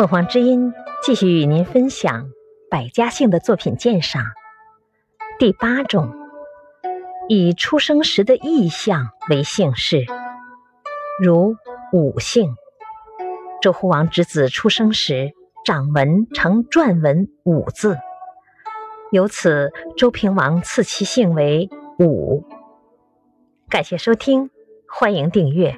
凤凰之音继续与您分享百家姓的作品鉴赏。第八种，以出生时的意象为姓氏，如武姓。周胡王之子出生时，掌纹呈篆文“武”字，由此周平王赐其姓为武。感谢收听，欢迎订阅。